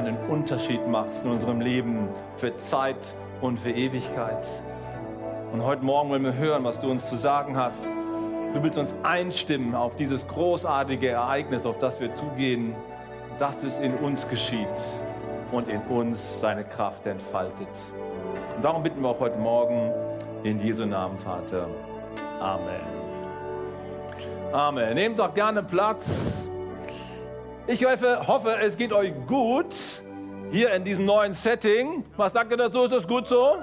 einen Unterschied machst in unserem Leben für Zeit und für Ewigkeit. Und heute Morgen wollen wir hören, was du uns zu sagen hast. Du willst uns einstimmen auf dieses großartige Ereignis, auf das wir zugehen, dass es in uns geschieht und in uns seine Kraft entfaltet. Und darum bitten wir auch heute Morgen in Jesu Namen, Vater. Amen. Amen. Nehmt doch gerne Platz. Ich hoffe, hoffe, es geht euch gut hier in diesem neuen Setting. Was sagt ihr dazu? Ist das gut so?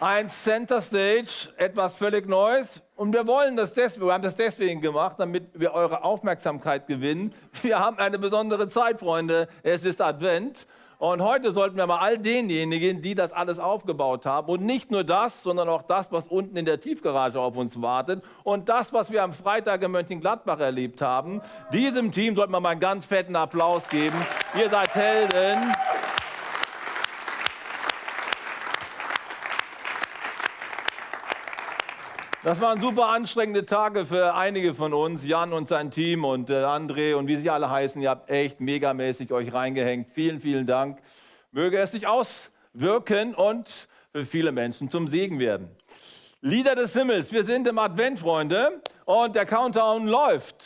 Ein Center Stage, etwas völlig Neues. Und wir wollen das deswegen, wir haben das deswegen gemacht, damit wir eure Aufmerksamkeit gewinnen. Wir haben eine besondere Zeit, Freunde. Es ist Advent. Und heute sollten wir mal all denjenigen, die das alles aufgebaut haben, und nicht nur das, sondern auch das, was unten in der Tiefgarage auf uns wartet und das, was wir am Freitag in Mönchengladbach erlebt haben, diesem Team sollten wir mal einen ganz fetten Applaus geben. Ihr seid Helden. Das waren super anstrengende Tage für einige von uns, Jan und sein Team und äh, André und wie sie alle heißen. Ihr habt echt megamäßig euch reingehängt. Vielen, vielen Dank. Möge es sich auswirken und für viele Menschen zum Segen werden. Lieder des Himmels, wir sind im Advent, Freunde, und der Countdown läuft.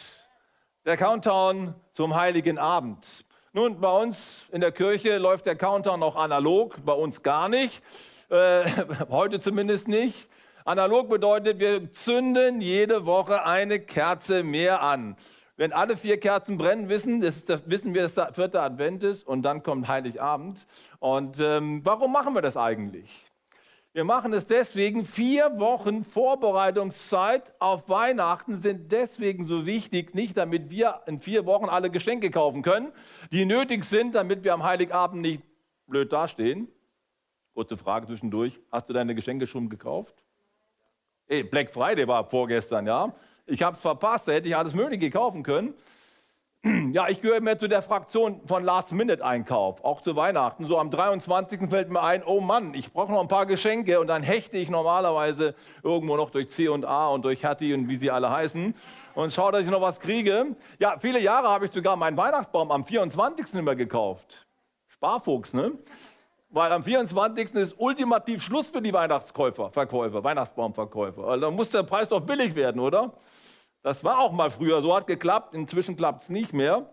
Der Countdown zum heiligen Abend. Nun, bei uns in der Kirche läuft der Countdown noch analog, bei uns gar nicht. Äh, heute zumindest nicht. Analog bedeutet, wir zünden jede Woche eine Kerze mehr an. Wenn alle vier Kerzen brennen, wissen, das das, wissen wir, dass der vierte Advent ist und dann kommt Heiligabend. Und ähm, warum machen wir das eigentlich? Wir machen es deswegen, vier Wochen Vorbereitungszeit auf Weihnachten sind deswegen so wichtig, nicht damit wir in vier Wochen alle Geschenke kaufen können, die nötig sind, damit wir am Heiligabend nicht blöd dastehen. Kurze Frage zwischendurch, hast du deine Geschenke schon gekauft? Hey, Black Friday war vorgestern, ja. Ich habe es verpasst, da hätte ich alles Mögliche kaufen können. Ja, ich gehöre mehr zu der Fraktion von Last-Minute-Einkauf, auch zu Weihnachten. So am 23. fällt mir ein, oh Mann, ich brauche noch ein paar Geschenke und dann hechte ich normalerweise irgendwo noch durch C und A und durch Hattie und wie sie alle heißen und schaue, dass ich noch was kriege. Ja, viele Jahre habe ich sogar meinen Weihnachtsbaum am 24. immer gekauft. Sparfuchs, ne? Weil am 24. ist ultimativ Schluss für die Weihnachtskäufer, Verkäufer, Weihnachtsbaumverkäufer. Also muss der Preis doch billig werden, oder? Das war auch mal früher, so hat geklappt, inzwischen klappt es nicht mehr.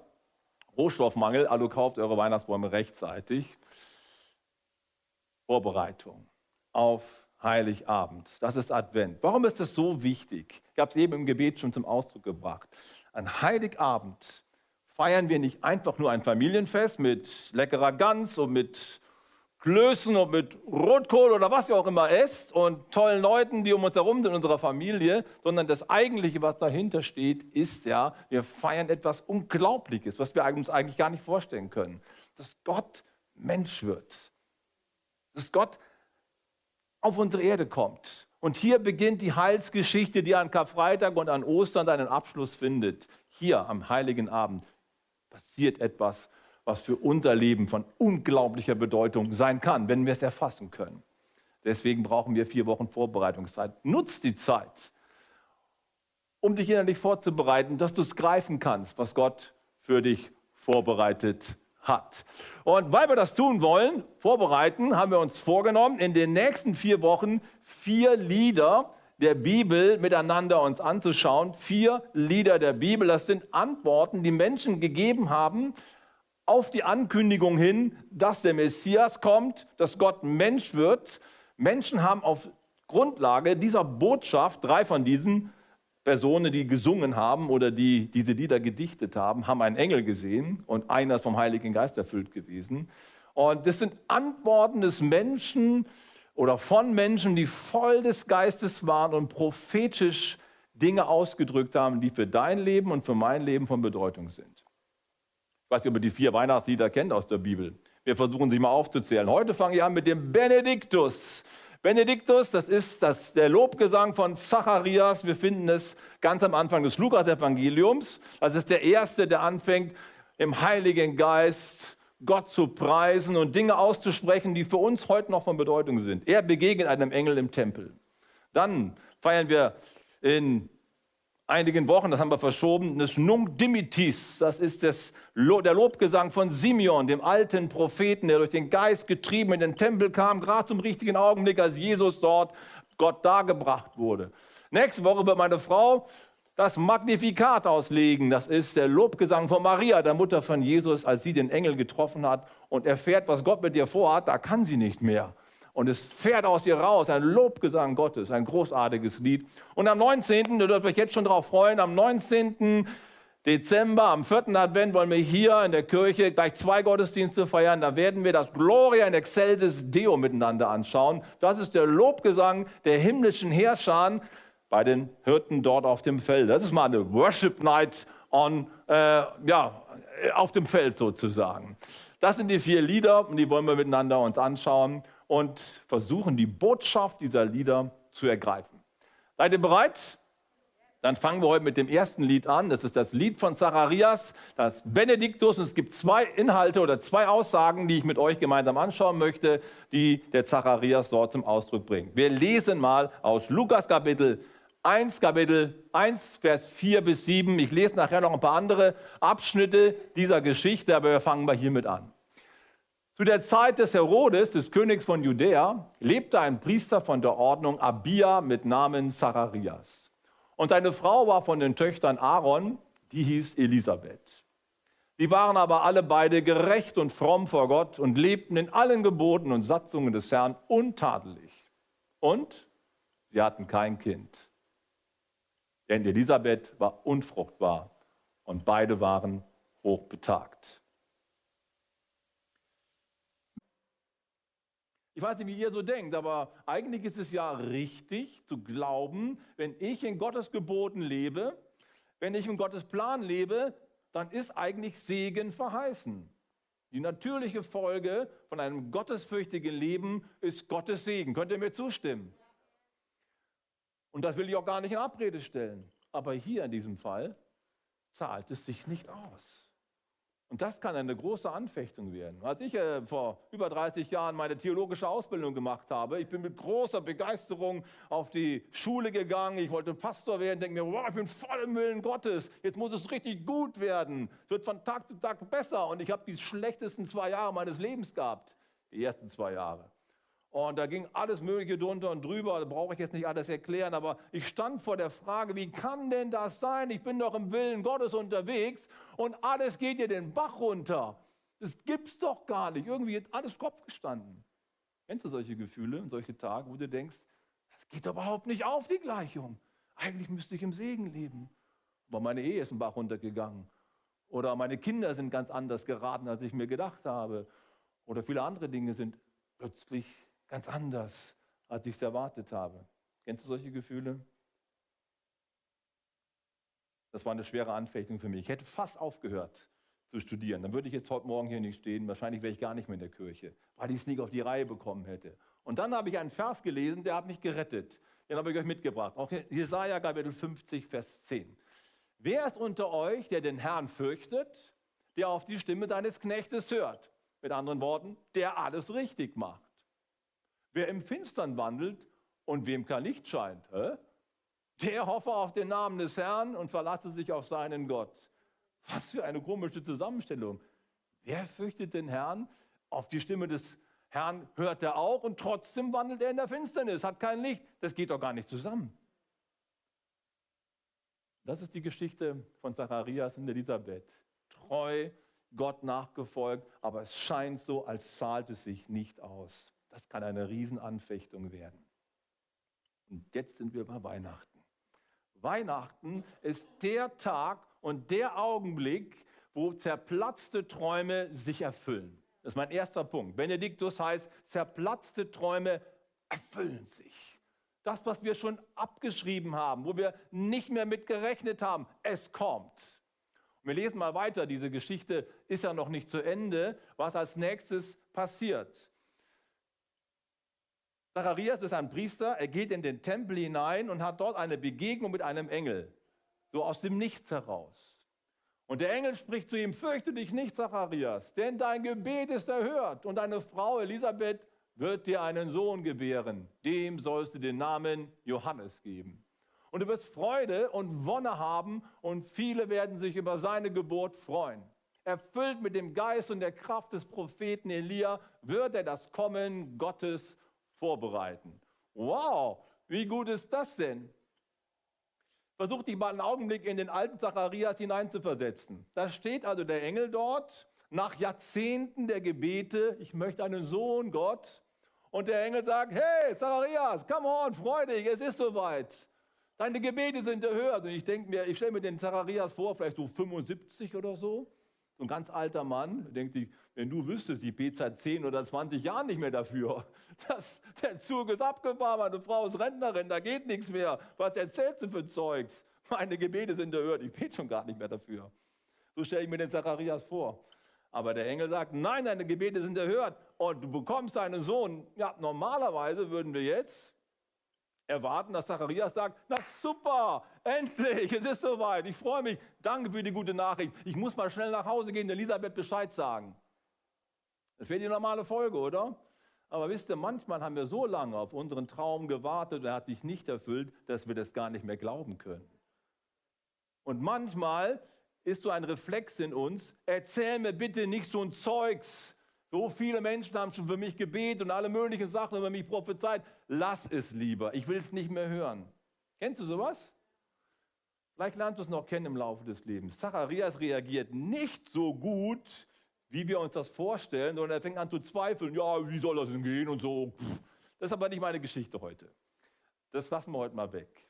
Rohstoffmangel, also kauft eure Weihnachtsbäume rechtzeitig. Vorbereitung auf Heiligabend. Das ist Advent. Warum ist das so wichtig? Ich habe es eben im Gebet schon zum Ausdruck gebracht. An Heiligabend feiern wir nicht einfach nur ein Familienfest mit leckerer Gans und mit Klößen und mit Rotkohl oder was ihr auch immer esst und tollen Leuten, die um uns herum sind, in unserer Familie, sondern das Eigentliche, was dahinter steht, ist ja, wir feiern etwas Unglaubliches, was wir uns eigentlich gar nicht vorstellen können. Dass Gott Mensch wird. Dass Gott auf unsere Erde kommt. Und hier beginnt die Heilsgeschichte, die an Karfreitag und an Ostern einen Abschluss findet. Hier am heiligen Abend passiert etwas was für unser Leben von unglaublicher Bedeutung sein kann, wenn wir es erfassen können. Deswegen brauchen wir vier Wochen Vorbereitungszeit. Nutz die Zeit, um dich innerlich vorzubereiten, dass du es greifen kannst, was Gott für dich vorbereitet hat. Und weil wir das tun wollen, vorbereiten, haben wir uns vorgenommen, in den nächsten vier Wochen vier Lieder der Bibel miteinander uns anzuschauen. Vier Lieder der Bibel, das sind Antworten, die Menschen gegeben haben auf die Ankündigung hin, dass der Messias kommt, dass Gott Mensch wird. Menschen haben auf Grundlage dieser Botschaft, drei von diesen Personen, die gesungen haben oder die diese Lieder gedichtet haben, haben einen Engel gesehen und einer ist vom Heiligen Geist erfüllt gewesen. Und das sind Antworten des Menschen oder von Menschen, die voll des Geistes waren und prophetisch Dinge ausgedrückt haben, die für dein Leben und für mein Leben von Bedeutung sind. Ich weiß nicht, ob ihr die vier Weihnachtslieder kennt aus der Bibel. Wir versuchen sie mal aufzuzählen. Heute fange ich an mit dem Benediktus. Benediktus, das ist das, der Lobgesang von Zacharias. Wir finden es ganz am Anfang des Lukas-Evangeliums. Das ist der erste, der anfängt, im Heiligen Geist Gott zu preisen und Dinge auszusprechen, die für uns heute noch von Bedeutung sind. Er begegnet einem Engel im Tempel. Dann feiern wir in einigen Wochen, das haben wir verschoben, das Nunc Dimittis, das ist das, der Lobgesang von Simeon, dem alten Propheten, der durch den Geist getrieben in den Tempel kam, gerade zum richtigen Augenblick, als Jesus dort Gott dargebracht wurde. Nächste Woche wird meine Frau das Magnifikat auslegen. Das ist der Lobgesang von Maria, der Mutter von Jesus, als sie den Engel getroffen hat und erfährt, was Gott mit ihr vorhat. Da kann sie nicht mehr. Und es fährt aus ihr raus, ein Lobgesang Gottes, ein großartiges Lied. Und am 19., da dürft euch jetzt schon darauf freuen, am 19. Dezember, am 4. Advent, wollen wir hier in der Kirche gleich zwei Gottesdienste feiern. Da werden wir das Gloria in Excelsis Deo miteinander anschauen. Das ist der Lobgesang der himmlischen Herrscher bei den Hirten dort auf dem Feld. Das ist mal eine Worship Night on, äh, ja, auf dem Feld sozusagen. Das sind die vier Lieder und die wollen wir miteinander uns anschauen und versuchen, die Botschaft dieser Lieder zu ergreifen. Seid ihr bereit? Dann fangen wir heute mit dem ersten Lied an. Das ist das Lied von Zacharias, das Benediktus. Und es gibt zwei Inhalte oder zwei Aussagen, die ich mit euch gemeinsam anschauen möchte, die der Zacharias dort zum Ausdruck bringt. Wir lesen mal aus Lukas Kapitel 1, Kapitel 1, Vers 4 bis 7. Ich lese nachher noch ein paar andere Abschnitte dieser Geschichte, aber wir fangen mal hiermit an. Zu der Zeit des Herodes, des Königs von Judäa, lebte ein Priester von der Ordnung Abia mit Namen Zacharias. Und seine Frau war von den Töchtern Aaron, die hieß Elisabeth. Die waren aber alle beide gerecht und fromm vor Gott und lebten in allen Geboten und Satzungen des Herrn untadelig. Und sie hatten kein Kind. Denn Elisabeth war unfruchtbar und beide waren hochbetagt. Ich weiß nicht, wie ihr so denkt, aber eigentlich ist es ja richtig zu glauben, wenn ich in Gottes Geboten lebe, wenn ich in Gottes Plan lebe, dann ist eigentlich Segen verheißen. Die natürliche Folge von einem gottesfürchtigen Leben ist Gottes Segen. Könnt ihr mir zustimmen? Und das will ich auch gar nicht in Abrede stellen. Aber hier in diesem Fall zahlt es sich nicht aus. Und das kann eine große Anfechtung werden. Als ich äh, vor über 30 Jahren meine theologische Ausbildung gemacht habe, ich bin mit großer Begeisterung auf die Schule gegangen. Ich wollte Pastor werden, denke mir, wow, ich bin voll im Willen Gottes. Jetzt muss es richtig gut werden. Es wird von Tag zu Tag besser. Und ich habe die schlechtesten zwei Jahre meines Lebens gehabt. Die ersten zwei Jahre. Und da ging alles Mögliche drunter und drüber, da brauche ich jetzt nicht alles erklären, aber ich stand vor der Frage, wie kann denn das sein? Ich bin doch im Willen Gottes unterwegs und alles geht hier den Bach runter. Das gibt's doch gar nicht. Irgendwie ist alles Kopf gestanden. Kennst du solche Gefühle und solche Tage, wo du denkst, das geht doch überhaupt nicht auf, die Gleichung. Eigentlich müsste ich im Segen leben. Aber meine Ehe ist im Bach runtergegangen. Oder meine Kinder sind ganz anders geraten, als ich mir gedacht habe. Oder viele andere Dinge sind plötzlich ganz anders, als ich es erwartet habe. Kennst du solche Gefühle? Das war eine schwere Anfechtung für mich. Ich hätte fast aufgehört zu studieren. Dann würde ich jetzt heute Morgen hier nicht stehen. Wahrscheinlich wäre ich gar nicht mehr in der Kirche, weil ich es nicht auf die Reihe bekommen hätte. Und dann habe ich einen Vers gelesen, der hat mich gerettet. Den habe ich euch mitgebracht. Auch Jesaja Kapitel 50, Vers 10. Wer ist unter euch, der den Herrn fürchtet, der auf die Stimme seines Knechtes hört? Mit anderen Worten, der alles richtig macht. Wer im Finstern wandelt und wem kein Licht scheint, hä? Der hoffe auf den Namen des Herrn und verlasse sich auf seinen Gott. Was für eine komische Zusammenstellung. Wer fürchtet den Herrn? Auf die Stimme des Herrn hört er auch und trotzdem wandelt er in der Finsternis, hat kein Licht. Das geht doch gar nicht zusammen. Das ist die Geschichte von Zacharias und Elisabeth. Treu, Gott nachgefolgt, aber es scheint so, als zahlt es sich nicht aus. Das kann eine Riesenanfechtung werden. Und jetzt sind wir bei Weihnachten. Weihnachten ist der Tag und der Augenblick, wo zerplatzte Träume sich erfüllen. Das ist mein erster Punkt. Benediktus heißt, zerplatzte Träume erfüllen sich. Das, was wir schon abgeschrieben haben, wo wir nicht mehr mit gerechnet haben, es kommt. Und wir lesen mal weiter, diese Geschichte ist ja noch nicht zu Ende, was als nächstes passiert. Zacharias ist ein Priester, er geht in den Tempel hinein und hat dort eine Begegnung mit einem Engel, so aus dem Nichts heraus. Und der Engel spricht zu ihm, fürchte dich nicht, Zacharias, denn dein Gebet ist erhört und deine Frau Elisabeth wird dir einen Sohn gebären, dem sollst du den Namen Johannes geben. Und du wirst Freude und Wonne haben und viele werden sich über seine Geburt freuen. Erfüllt mit dem Geist und der Kraft des Propheten Elia wird er das Kommen Gottes vorbereiten. Wow, wie gut ist das denn? Versuch dich mal einen Augenblick in den alten Zacharias hineinzuversetzen. Da steht also der Engel dort, nach Jahrzehnten der Gebete, ich möchte einen Sohn, Gott. Und der Engel sagt, hey, Zacharias, come on, freu dich, es ist soweit. Deine Gebete sind erhört. Und ich denke mir, ich stelle mir den Zacharias vor, vielleicht so 75 oder so. So ein ganz alter Mann, denkt sich, wenn du wüsstest, ich bete seit 10 oder 20 Jahren nicht mehr dafür. Das, der Zug ist abgefahren, meine Frau ist Rentnerin, da geht nichts mehr. Was erzählst du für Zeugs? Meine Gebete sind erhört, ich bete schon gar nicht mehr dafür. So stelle ich mir den Zacharias vor. Aber der Engel sagt, nein, deine Gebete sind erhört und du bekommst einen Sohn. Ja, normalerweise würden wir jetzt erwarten, dass Zacharias sagt, na super, endlich, es ist soweit, ich freue mich, danke für die gute Nachricht. Ich muss mal schnell nach Hause gehen, Elisabeth Bescheid sagen. Das wäre die normale Folge, oder? Aber wisst ihr, manchmal haben wir so lange auf unseren Traum gewartet und er hat sich nicht erfüllt, dass wir das gar nicht mehr glauben können. Und manchmal ist so ein Reflex in uns, erzähl mir bitte nicht so ein Zeugs, so viele Menschen haben schon für mich gebetet und alle möglichen Sachen über mich prophezeit. Lass es lieber. Ich will es nicht mehr hören. Kennst du sowas? Vielleicht lernst du es noch kennen im Laufe des Lebens. Zacharias reagiert nicht so gut, wie wir uns das vorstellen, sondern er fängt an zu zweifeln. Ja, wie soll das denn gehen und so. Das ist aber nicht meine Geschichte heute. Das lassen wir heute mal weg.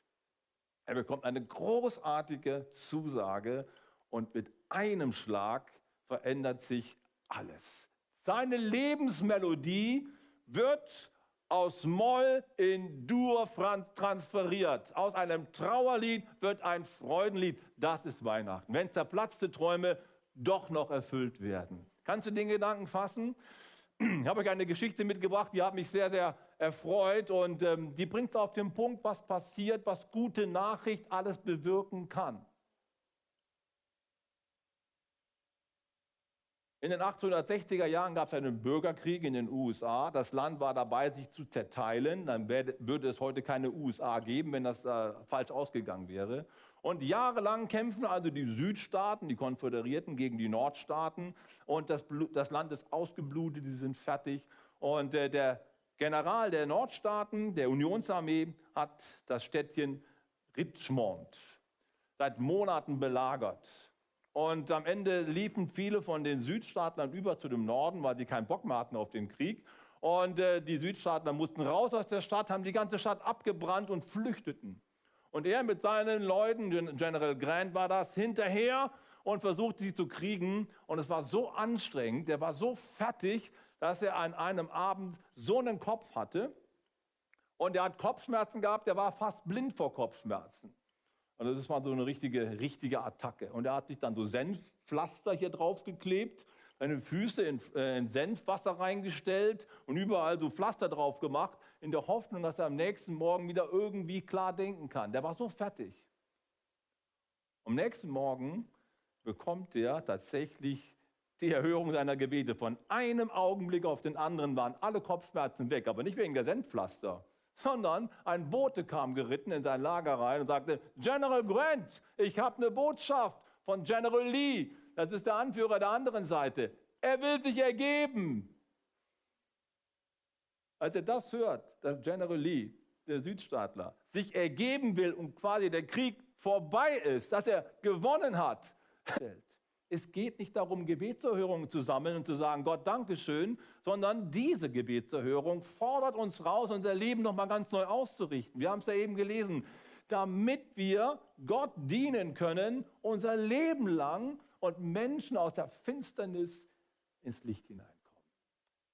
Er bekommt eine großartige Zusage und mit einem Schlag verändert sich alles. Seine Lebensmelodie wird aus Moll in Dur transferiert. Aus einem Trauerlied wird ein Freudenlied. Das ist Weihnachten. Wenn zerplatzte Träume doch noch erfüllt werden. Kannst du den Gedanken fassen? Ich habe euch eine Geschichte mitgebracht, die hat mich sehr, sehr erfreut und ähm, die bringt auf den Punkt, was passiert, was gute Nachricht alles bewirken kann. In den 1860er Jahren gab es einen Bürgerkrieg in den USA. Das Land war dabei, sich zu zerteilen. Dann würde es heute keine USA geben, wenn das äh, falsch ausgegangen wäre. Und jahrelang kämpfen also die Südstaaten, die Konföderierten, gegen die Nordstaaten. Und das, das Land ist ausgeblutet, die sind fertig. Und äh, der General der Nordstaaten, der Unionsarmee, hat das Städtchen Richmond seit Monaten belagert. Und am Ende liefen viele von den Südstaatlern über zu dem Norden, weil sie keinen Bock mehr hatten auf den Krieg. Und äh, die Südstaatler mussten raus aus der Stadt, haben die ganze Stadt abgebrannt und flüchteten. Und er mit seinen Leuten, General Grant war das, hinterher und versuchte sie zu kriegen. Und es war so anstrengend, der war so fertig, dass er an einem Abend so einen Kopf hatte. Und er hat Kopfschmerzen gehabt, der war fast blind vor Kopfschmerzen. Also das war so eine richtige, richtige Attacke. Und er hat sich dann so Senfpflaster hier drauf geklebt, seine Füße in, äh, in, Senfwasser reingestellt und überall so Pflaster drauf gemacht, in der Hoffnung, dass er am nächsten Morgen wieder irgendwie klar denken kann. Der war so fertig. Am nächsten Morgen bekommt er tatsächlich die Erhörung seiner Gebete. Von einem Augenblick auf den anderen waren alle Kopfschmerzen weg, aber nicht wegen der Senfpflaster, sondern ein Bote kam geritten in sein Lager rein und sagte, General Grant, ich habe eine Botschaft von General Lee. Das ist der Anführer der anderen Seite. Er will sich ergeben. Als er das hört, dass General Lee, der Südstaatler, sich ergeben will und quasi der Krieg vorbei ist, dass er gewonnen hat, es geht nicht darum, Gebetserhörungen zu sammeln und zu sagen, Gott, Dankeschön, sondern diese Gebetserhörung fordert uns raus, unser Leben nochmal ganz neu auszurichten. Wir haben es ja eben gelesen, damit wir Gott dienen können, unser Leben lang und Menschen aus der Finsternis ins Licht hineinkommen.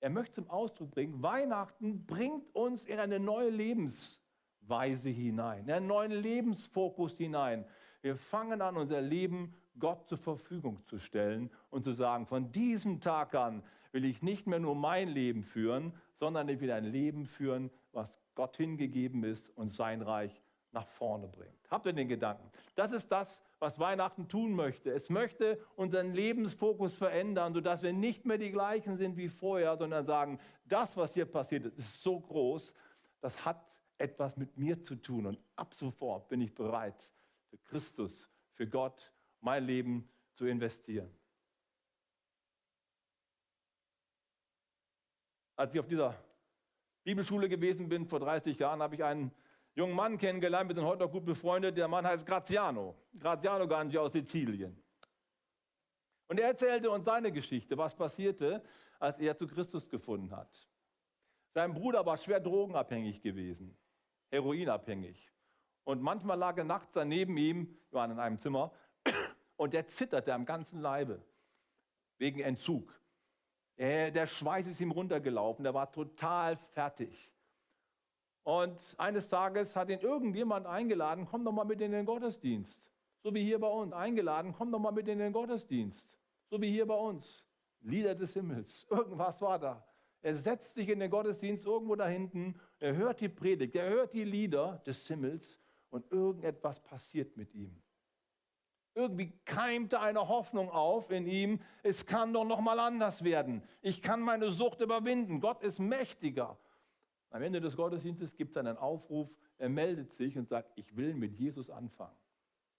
Er möchte zum Ausdruck bringen, Weihnachten bringt uns in eine neue Lebensweise hinein, in einen neuen Lebensfokus hinein. Wir fangen an, unser Leben Gott zur Verfügung zu stellen und zu sagen, von diesem Tag an will ich nicht mehr nur mein Leben führen, sondern ich will ein Leben führen, was Gott hingegeben ist und sein Reich nach vorne bringt. Habt ihr den Gedanken? Das ist das, was Weihnachten tun möchte. Es möchte unseren Lebensfokus verändern, sodass wir nicht mehr die gleichen sind wie vorher, sondern sagen, das, was hier passiert ist, ist so groß, das hat etwas mit mir zu tun. Und ab sofort bin ich bereit, für Christus, für Gott, mein Leben zu investieren. Als ich auf dieser Bibelschule gewesen bin, vor 30 Jahren, habe ich einen jungen Mann kennengelernt, wir sind heute noch gut befreundet. Der Mann heißt Graziano. Graziano Ganji aus Sizilien. Und er erzählte uns seine Geschichte, was passierte, als er zu Christus gefunden hat. Sein Bruder war schwer drogenabhängig gewesen, heroinabhängig. Und manchmal lag er nachts daneben ihm, wir waren in einem Zimmer, und er zitterte am ganzen Leibe wegen Entzug. Der Schweiß ist ihm runtergelaufen, er war total fertig. Und eines Tages hat ihn irgendjemand eingeladen, komm doch mal mit in den Gottesdienst. So wie hier bei uns. Eingeladen, komm doch mal mit in den Gottesdienst. So wie hier bei uns. Lieder des Himmels. Irgendwas war da. Er setzt sich in den Gottesdienst irgendwo da hinten. Er hört die Predigt. Er hört die Lieder des Himmels. Und irgendetwas passiert mit ihm. Irgendwie keimte eine Hoffnung auf in ihm. Es kann doch noch mal anders werden. Ich kann meine Sucht überwinden. Gott ist mächtiger. Am Ende des Gottesdienstes gibt es einen Aufruf. Er meldet sich und sagt, ich will mit Jesus anfangen.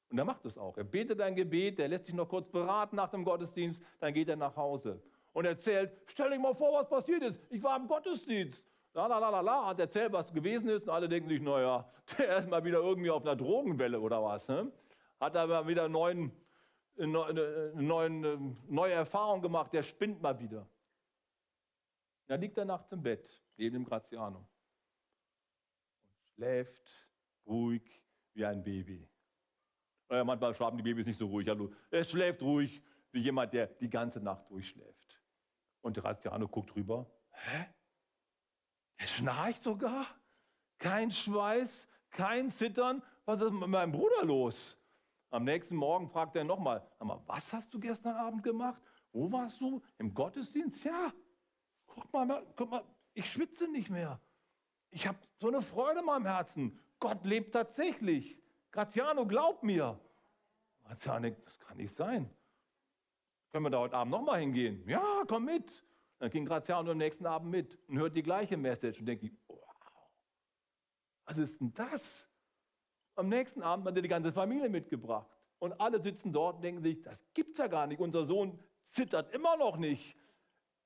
Und er macht es auch. Er betet ein Gebet, er lässt sich noch kurz beraten nach dem Gottesdienst, dann geht er nach Hause und erzählt, stell dich mal vor, was passiert ist. Ich war im Gottesdienst. La, la, la, la, la, hat erzählt, was gewesen ist und alle denken sich, naja, der ist mal wieder irgendwie auf einer Drogenwelle oder was. Ne? Hat aber wieder neuen, neuen, neue Erfahrung gemacht, der spinnt mal wieder. Dann liegt er nachts im Bett, neben dem Graziano und schläft ruhig wie ein Baby. Naja, manchmal schlafen die Babys nicht so ruhig. Also, er schläft ruhig, wie jemand, der die ganze Nacht durchschläft. Und Graziano guckt rüber. Hä? Er schnarcht sogar? Kein Schweiß, kein Zittern. Was ist mit meinem Bruder los? Am nächsten Morgen fragt er nochmal, was hast du gestern Abend gemacht? Wo warst du? Im Gottesdienst? Ja. Guck mal, guck mal, ich schwitze nicht mehr. Ich habe so eine Freude in meinem Herzen. Gott lebt tatsächlich. Graziano, glaub mir. Graziano, das kann nicht sein. Können wir da heute Abend nochmal hingehen? Ja, komm mit. Dann ging Graziano am nächsten Abend mit und hört die gleiche Message und denkt, wow, was ist denn das? Am nächsten Abend hat er die ganze Familie mitgebracht. Und alle sitzen dort und denken sich, das gibt's ja gar nicht. Unser Sohn zittert immer noch nicht.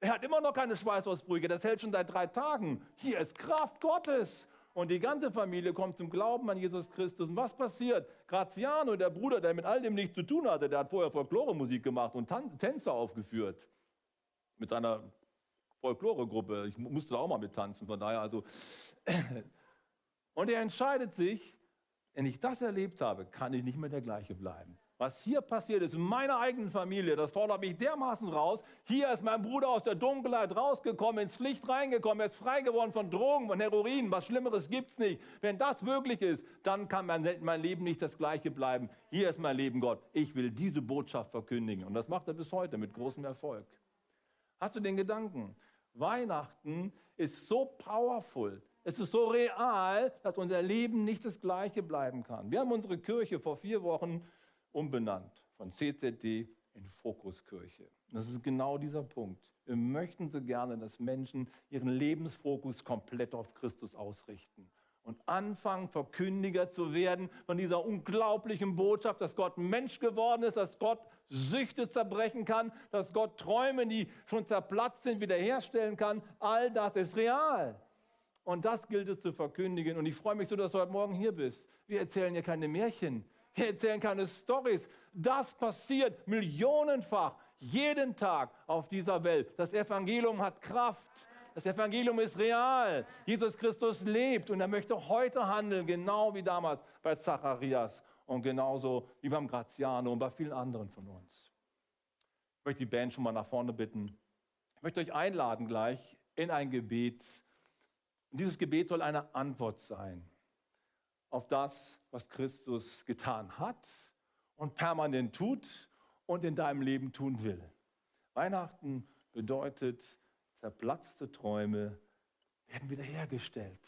Er hat immer noch keine Schweißausbrüche. Das hält schon seit drei Tagen. Hier ist Kraft Gottes. Und die ganze Familie kommt zum Glauben an Jesus Christus. Und was passiert? Graziano, der Bruder, der mit all dem nichts zu tun hatte, der hat vorher Folklore-Musik gemacht und Tan Tänze aufgeführt. Mit seiner Folklore-Gruppe. Ich musste da auch mal mit tanzen, von daher also. Und er entscheidet sich, wenn ich das erlebt habe, kann ich nicht mehr der gleiche bleiben. Was hier passiert ist in meiner eigenen Familie, das fordert mich dermaßen raus. Hier ist mein Bruder aus der Dunkelheit rausgekommen, ins Licht reingekommen, er ist frei geworden von Drogen, von Heroin. Was Schlimmeres gibt es nicht. Wenn das wirklich ist, dann kann mein, mein Leben nicht das gleiche bleiben. Hier ist mein Leben, Gott. Ich will diese Botschaft verkündigen. Und das macht er bis heute mit großem Erfolg. Hast du den Gedanken? Weihnachten ist so powerful. Es ist so real, dass unser Leben nicht das gleiche bleiben kann. Wir haben unsere Kirche vor vier Wochen umbenannt von CZD in Fokuskirche. Das ist genau dieser Punkt. Wir möchten so gerne, dass Menschen ihren Lebensfokus komplett auf Christus ausrichten und anfangen, Verkündiger zu werden von dieser unglaublichen Botschaft, dass Gott Mensch geworden ist, dass Gott Süchte zerbrechen kann, dass Gott Träume, die schon zerplatzt sind, wiederherstellen kann. All das ist real. Und das gilt es zu verkündigen. Und ich freue mich so, dass du heute Morgen hier bist. Wir erzählen hier keine Märchen. Wir erzählen keine Stories. Das passiert millionenfach jeden Tag auf dieser Welt. Das Evangelium hat Kraft. Das Evangelium ist real. Jesus Christus lebt und er möchte heute handeln, genau wie damals bei Zacharias und genauso wie beim Graziano und bei vielen anderen von uns. Ich möchte die Band schon mal nach vorne bitten. Ich möchte euch einladen gleich in ein Gebet. Und dieses Gebet soll eine Antwort sein auf das, was Christus getan hat und permanent tut und in deinem Leben tun will. Weihnachten bedeutet, zerplatzte Träume werden wiederhergestellt.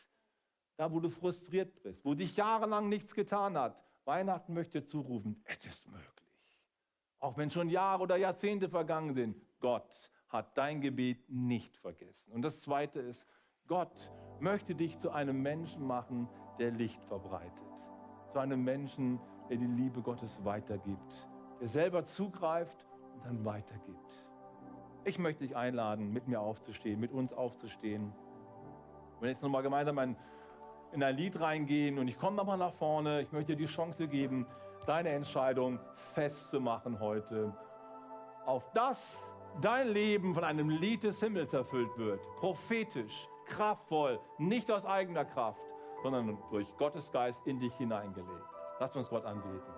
Da, wo du frustriert bist, wo dich jahrelang nichts getan hat, Weihnachten möchte zurufen, es ist möglich. Auch wenn schon Jahre oder Jahrzehnte vergangen sind, Gott hat dein Gebet nicht vergessen. Und das Zweite ist, Gott möchte dich zu einem Menschen machen, der Licht verbreitet. Zu einem Menschen, der die Liebe Gottes weitergibt, der selber zugreift und dann weitergibt. Ich möchte dich einladen, mit mir aufzustehen, mit uns aufzustehen. Wir jetzt nochmal gemeinsam ein, in ein Lied reingehen und ich komme nochmal nach vorne. Ich möchte dir die Chance geben, deine Entscheidung festzumachen heute. Auf das dein Leben von einem Lied des Himmels erfüllt wird. Prophetisch, kraftvoll, nicht aus eigener Kraft, sondern durch Gottes Geist in dich hineingelegt. Lass uns Gott anbeten.